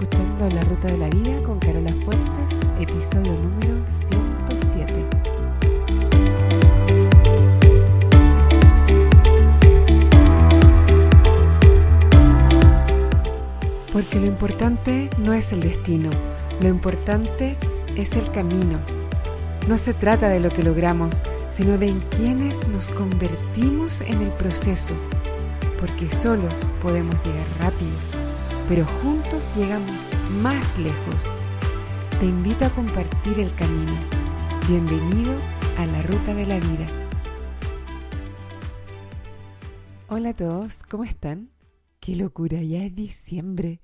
escuchando La Ruta de la Vida con Carola Fuertes, episodio número 107. Porque lo importante no es el destino, lo importante es el camino. No se trata de lo que logramos, sino de en quienes nos convertimos en el proceso, porque solos podemos llegar rápido, pero juntos llegamos más lejos. Te invito a compartir el camino. Bienvenido a la ruta de la vida. Hola a todos, ¿cómo están? Qué locura, ya es diciembre.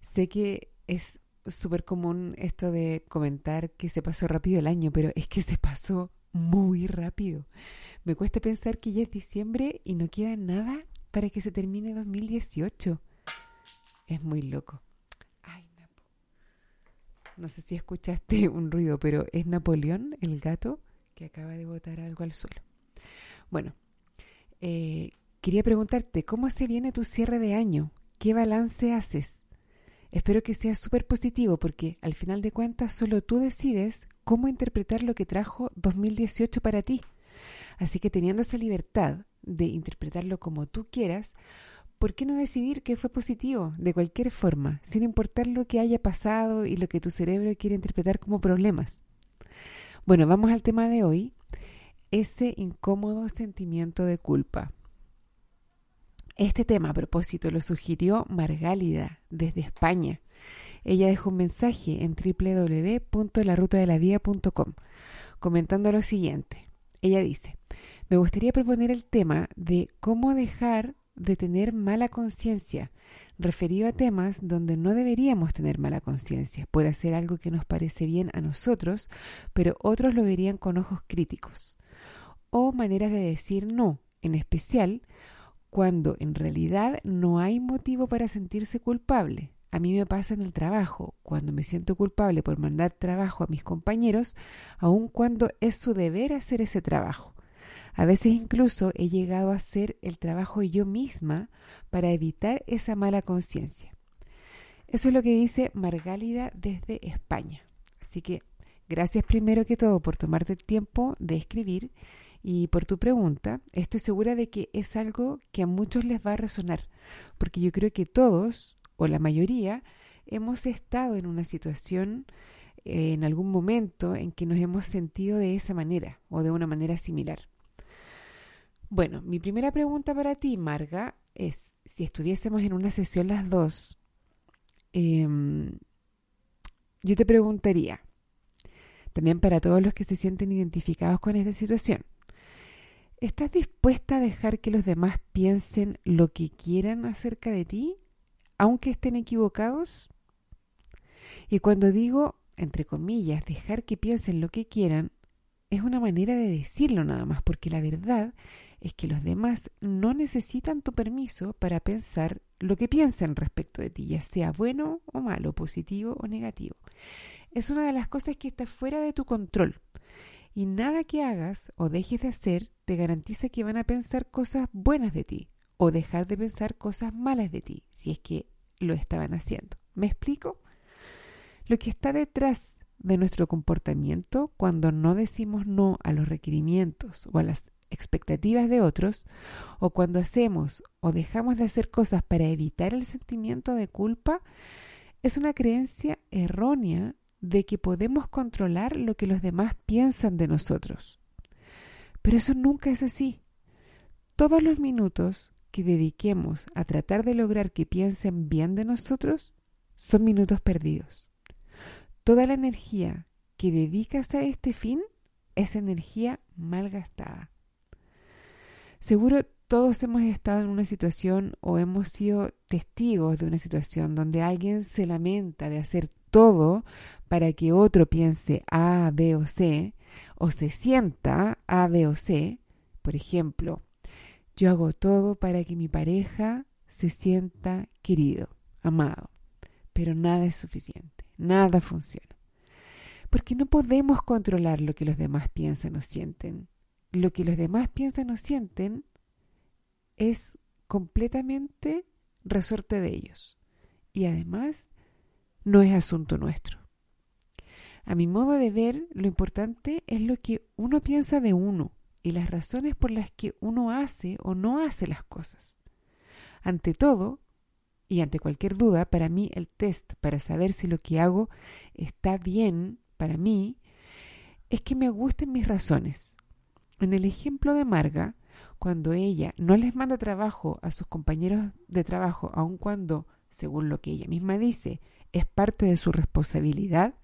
Sé que es súper común esto de comentar que se pasó rápido el año, pero es que se pasó muy rápido. Me cuesta pensar que ya es diciembre y no queda nada para que se termine 2018. Es muy loco. Ay, Napo. No sé si escuchaste un ruido, pero es Napoleón, el gato, que acaba de botar algo al suelo. Bueno, eh, quería preguntarte, ¿cómo se viene tu cierre de año? ¿Qué balance haces? Espero que sea súper positivo porque al final de cuentas solo tú decides cómo interpretar lo que trajo 2018 para ti. Así que teniendo esa libertad de interpretarlo como tú quieras, ¿por qué no decidir que fue positivo de cualquier forma, sin importar lo que haya pasado y lo que tu cerebro quiere interpretar como problemas? Bueno, vamos al tema de hoy, ese incómodo sentimiento de culpa. Este tema a propósito lo sugirió Margálida desde España. Ella dejó un mensaje en www.larutadelavía.com comentando lo siguiente. Ella dice, me gustaría proponer el tema de cómo dejar de tener mala conciencia, referido a temas donde no deberíamos tener mala conciencia por hacer algo que nos parece bien a nosotros, pero otros lo verían con ojos críticos. O maneras de decir no, en especial cuando en realidad no hay motivo para sentirse culpable. A mí me pasa en el trabajo, cuando me siento culpable por mandar trabajo a mis compañeros, aun cuando es su deber hacer ese trabajo. A veces incluso he llegado a hacer el trabajo yo misma para evitar esa mala conciencia. Eso es lo que dice Margálida desde España. Así que gracias primero que todo por tomarte el tiempo de escribir y por tu pregunta, estoy segura de que es algo que a muchos les va a resonar, porque yo creo que todos, o la mayoría, hemos estado en una situación eh, en algún momento en que nos hemos sentido de esa manera o de una manera similar. Bueno, mi primera pregunta para ti, Marga, es si estuviésemos en una sesión las dos, em, yo te preguntaría, también para todos los que se sienten identificados con esta situación, ¿Estás dispuesta a dejar que los demás piensen lo que quieran acerca de ti, aunque estén equivocados? Y cuando digo, entre comillas, dejar que piensen lo que quieran, es una manera de decirlo nada más, porque la verdad es que los demás no necesitan tu permiso para pensar lo que piensen respecto de ti, ya sea bueno o malo, positivo o negativo. Es una de las cosas que está fuera de tu control. Y nada que hagas o dejes de hacer te garantiza que van a pensar cosas buenas de ti o dejar de pensar cosas malas de ti, si es que lo estaban haciendo. ¿Me explico? Lo que está detrás de nuestro comportamiento cuando no decimos no a los requerimientos o a las expectativas de otros, o cuando hacemos o dejamos de hacer cosas para evitar el sentimiento de culpa, es una creencia errónea de que podemos controlar lo que los demás piensan de nosotros. Pero eso nunca es así. Todos los minutos que dediquemos a tratar de lograr que piensen bien de nosotros son minutos perdidos. Toda la energía que dedicas a este fin es energía mal gastada. Seguro todos hemos estado en una situación o hemos sido testigos de una situación donde alguien se lamenta de hacer todo para que otro piense A, B o C, o se sienta A, B o C. Por ejemplo, yo hago todo para que mi pareja se sienta querido, amado, pero nada es suficiente, nada funciona. Porque no podemos controlar lo que los demás piensan o sienten. Lo que los demás piensan o sienten es completamente resorte de ellos. Y además no es asunto nuestro. A mi modo de ver, lo importante es lo que uno piensa de uno y las razones por las que uno hace o no hace las cosas. Ante todo, y ante cualquier duda, para mí el test para saber si lo que hago está bien para mí es que me gusten mis razones. En el ejemplo de Marga, cuando ella no les manda trabajo a sus compañeros de trabajo, aun cuando, según lo que ella misma dice, es parte de su responsabilidad,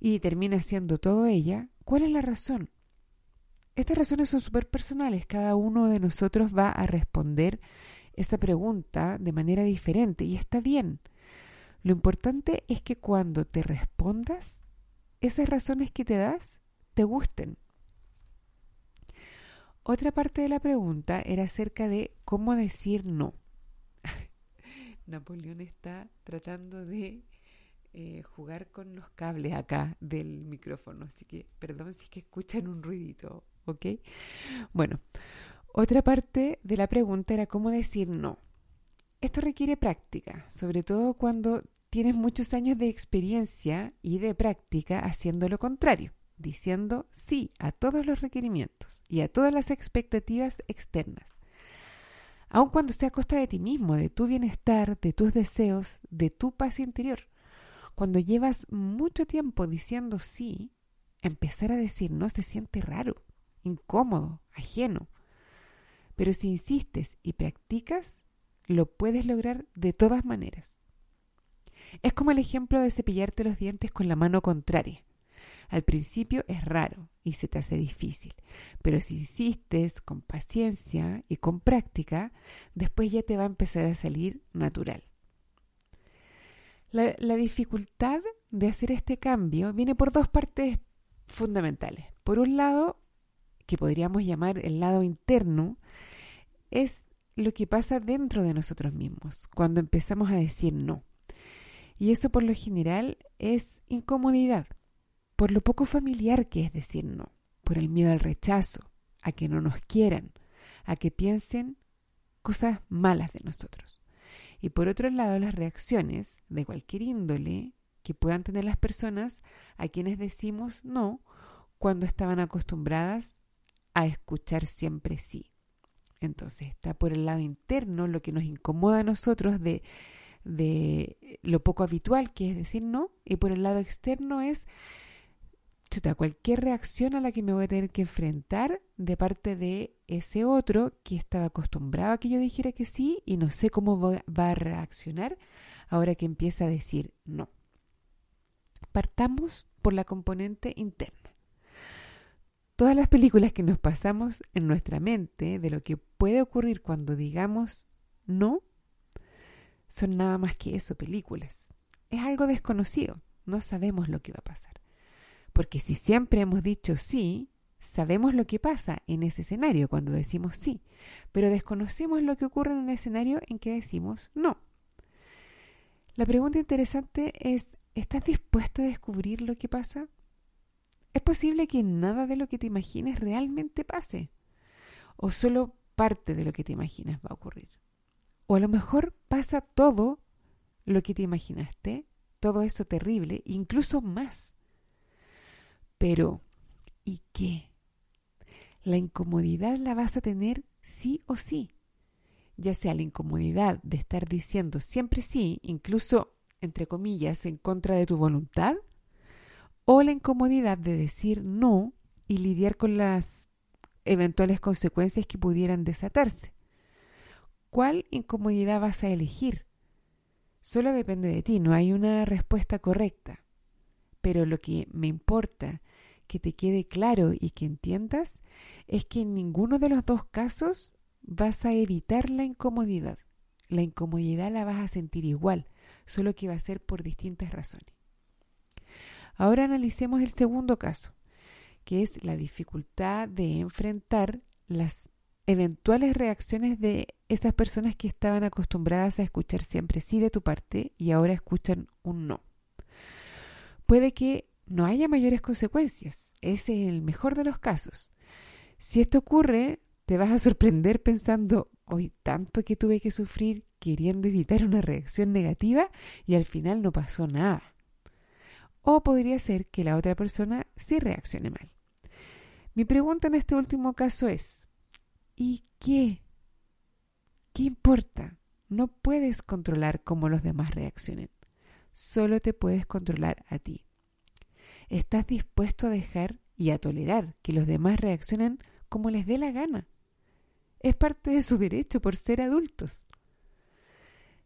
y termina siendo todo ella, ¿cuál es la razón? Estas razones son súper personales, cada uno de nosotros va a responder esa pregunta de manera diferente y está bien. Lo importante es que cuando te respondas, esas razones que te das te gusten. Otra parte de la pregunta era acerca de cómo decir no. Napoleón está tratando de eh, jugar con los cables acá del micrófono, así que perdón si es que escuchan un ruidito, ¿ok? Bueno, otra parte de la pregunta era cómo decir no. Esto requiere práctica, sobre todo cuando tienes muchos años de experiencia y de práctica haciendo lo contrario, diciendo sí a todos los requerimientos y a todas las expectativas externas. Aun cuando sea a costa de ti mismo, de tu bienestar, de tus deseos, de tu paz interior. Cuando llevas mucho tiempo diciendo sí, empezar a decir no se siente raro, incómodo, ajeno. Pero si insistes y practicas, lo puedes lograr de todas maneras. Es como el ejemplo de cepillarte los dientes con la mano contraria. Al principio es raro y se te hace difícil, pero si insistes con paciencia y con práctica, después ya te va a empezar a salir natural. La, dificultad de hacer este cambio viene por dos partes fundamentales. Por un lado, que podríamos llamar el lado interno, es lo que pasa dentro de nosotros mismos, cuando empezamos a decir no. Y eso por lo general es incomodidad, por lo poco familiar que es decir no, por el miedo al rechazo, a que no nos quieran, a que piensen cosas malas de nosotros. Y por otro lado, las reacciones de cualquier índole que puedan tener las personas a quienes decimos no cuando estaban acostumbradas a escuchar siempre sí. Entonces está por el lado interno lo que nos incomoda a nosotros de, de lo poco habitual que es decir no y por el lado externo es cualquier reacción a la que me voy a tener que enfrentar de parte de ese otro que estaba acostumbrado a que yo dijera que sí y no sé cómo va a reaccionar ahora que empieza a decir no. Partamos por la componente interna. Todas las películas que nos pasamos en nuestra mente de lo que puede ocurrir cuando digamos no son nada más que eso, películas. Es algo desconocido, no sabemos lo que va a pasar. Porque si siempre hemos dicho sí, sabemos lo que pasa en ese escenario cuando decimos sí, pero desconocemos lo que ocurre en el escenario en que decimos no. La pregunta interesante es, ¿estás dispuesto a descubrir lo que pasa? ¿Es posible que nada de lo que te imagines realmente pase? ¿O solo parte de lo que te imaginas va a ocurrir? ¿O a lo mejor pasa todo lo que te imaginaste, todo eso terrible, incluso más? Pero, ¿y qué? La incomodidad la vas a tener sí o sí. Ya sea la incomodidad de estar diciendo siempre sí, incluso, entre comillas, en contra de tu voluntad, o la incomodidad de decir no y lidiar con las eventuales consecuencias que pudieran desatarse. ¿Cuál incomodidad vas a elegir? Solo depende de ti, no hay una respuesta correcta. Pero lo que me importa que te quede claro y que entiendas es que en ninguno de los dos casos vas a evitar la incomodidad. La incomodidad la vas a sentir igual, solo que va a ser por distintas razones. Ahora analicemos el segundo caso, que es la dificultad de enfrentar las eventuales reacciones de esas personas que estaban acostumbradas a escuchar siempre sí de tu parte y ahora escuchan un no. Puede que no haya mayores consecuencias. Ese es el mejor de los casos. Si esto ocurre, te vas a sorprender pensando, hoy tanto que tuve que sufrir queriendo evitar una reacción negativa y al final no pasó nada. O podría ser que la otra persona sí reaccione mal. Mi pregunta en este último caso es, ¿y qué? ¿Qué importa? No puedes controlar cómo los demás reaccionen. Solo te puedes controlar a ti. ¿Estás dispuesto a dejar y a tolerar que los demás reaccionen como les dé la gana? Es parte de su derecho por ser adultos.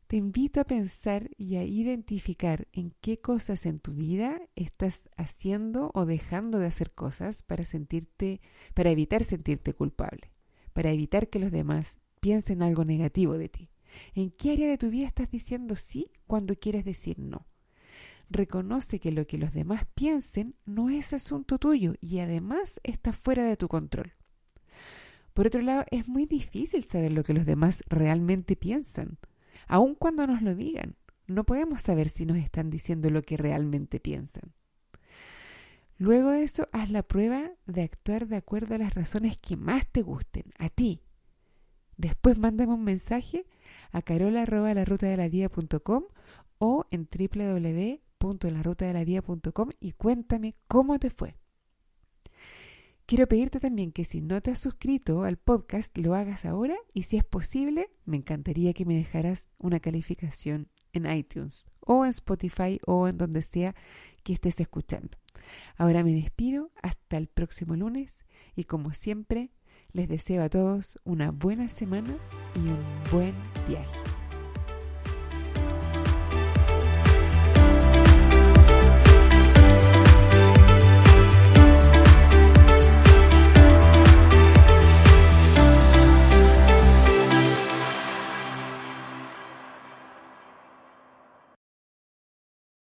Te invito a pensar y a identificar en qué cosas en tu vida estás haciendo o dejando de hacer cosas para sentirte para evitar sentirte culpable, para evitar que los demás piensen algo negativo de ti. ¿En qué área de tu vida estás diciendo sí cuando quieres decir no? Reconoce que lo que los demás piensen no es asunto tuyo y además está fuera de tu control. Por otro lado, es muy difícil saber lo que los demás realmente piensan aun cuando nos lo digan. No podemos saber si nos están diciendo lo que realmente piensan. Luego de eso, haz la prueba de actuar de acuerdo a las razones que más te gusten, a ti. Después mándame un mensaje a carola.larutadelavida.com o en www.larutadelavida.com y cuéntame cómo te fue. Quiero pedirte también que si no te has suscrito al podcast, lo hagas ahora y si es posible, me encantaría que me dejaras una calificación en iTunes o en Spotify o en donde sea que estés escuchando. Ahora me despido hasta el próximo lunes y como siempre, les deseo a todos una buena semana y un buen viaje.